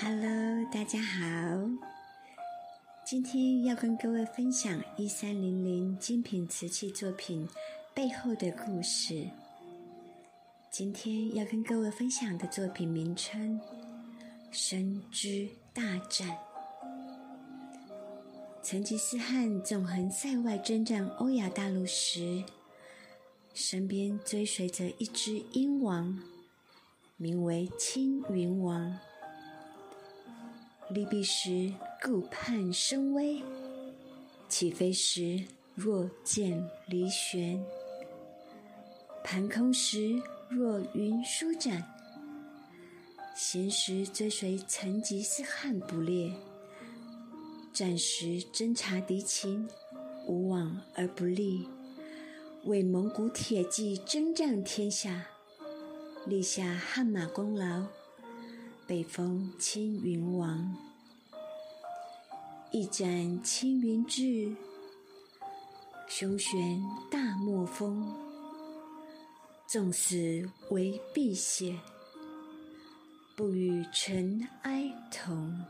Hello，大家好。今天要跟各位分享一三零零精品瓷器作品背后的故事。今天要跟各位分享的作品名称《深之大战》。成吉思汗纵横塞外征战欧亚大陆时，身边追随着一只鹰王，名为青云王。离避时顾盼生威，起飞时若见离旋。盘空时若云舒展。闲时追随成吉思汗捕猎，战时侦察敌情，无往而不利，为蒙古铁骑征战天下，立下汗马功劳。北风青云王，一展青云志，雄悬大漠风。纵死为碧血，不与尘埃同。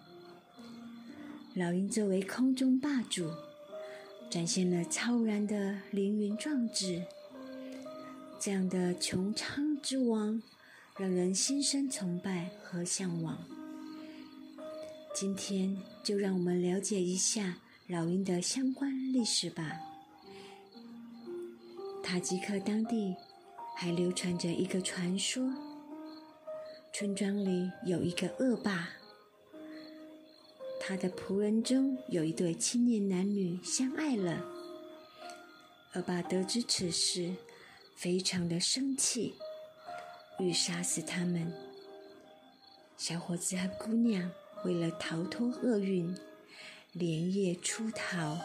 老鹰作为空中霸主，展现了超然的凌云壮志。这样的穹苍之王。让人心生崇拜和向往。今天就让我们了解一下老鹰的相关历史吧。塔吉克当地还流传着一个传说：村庄里有一个恶霸，他的仆人中有一对青年男女相爱了。恶霸得知此事，非常的生气。欲杀死他们。小伙子和姑娘为了逃脱厄运，连夜出逃。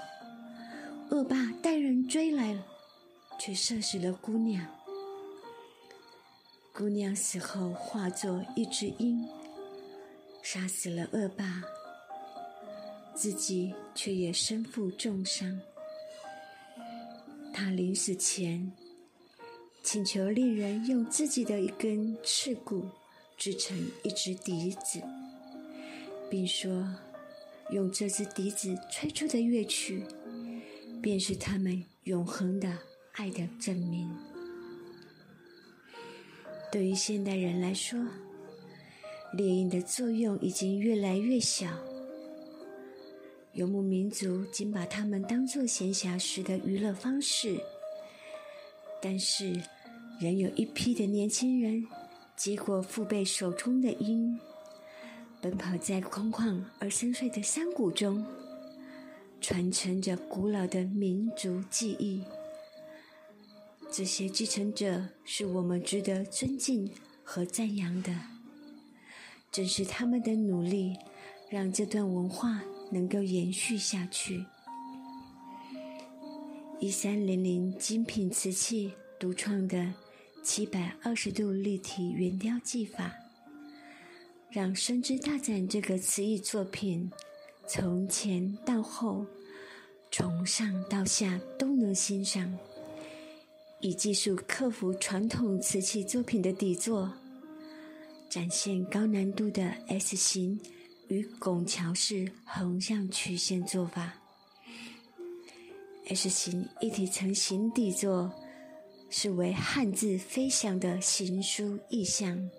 恶霸带人追来了，却射死了姑娘。姑娘死后化作一只鹰，杀死了恶霸，自己却也身负重伤。他临死前。请求猎人用自己的一根刺骨制成一支笛子，并说：“用这支笛子吹出的乐曲，便是他们永恒的爱的证明。”对于现代人来说，猎鹰的作用已经越来越小，游牧民族仅把它们当作闲暇时的娱乐方式。但是，仍有一批的年轻人接过父辈手中的鹰，奔跑在空旷而深邃的山谷中，传承着古老的民族记忆。这些继承者是我们值得尊敬和赞扬的。正是他们的努力，让这段文化能够延续下去。一三零零精品瓷器独创的七百二十度立体圆雕技法，让《生之大展》这个瓷艺作品从前到后、从上到下都能欣赏。以技术克服传统瓷器作品的底座，展现高难度的 S 型与拱桥式横向曲线做法。S 型一体成型底座，是为汉字飞翔的行书意象。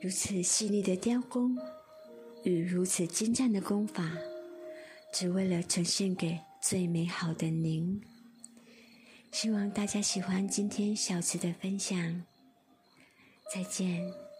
如此细腻的雕工与如此精湛的功法，只为了呈现给最美好的您。希望大家喜欢今天小慈的分享。再见。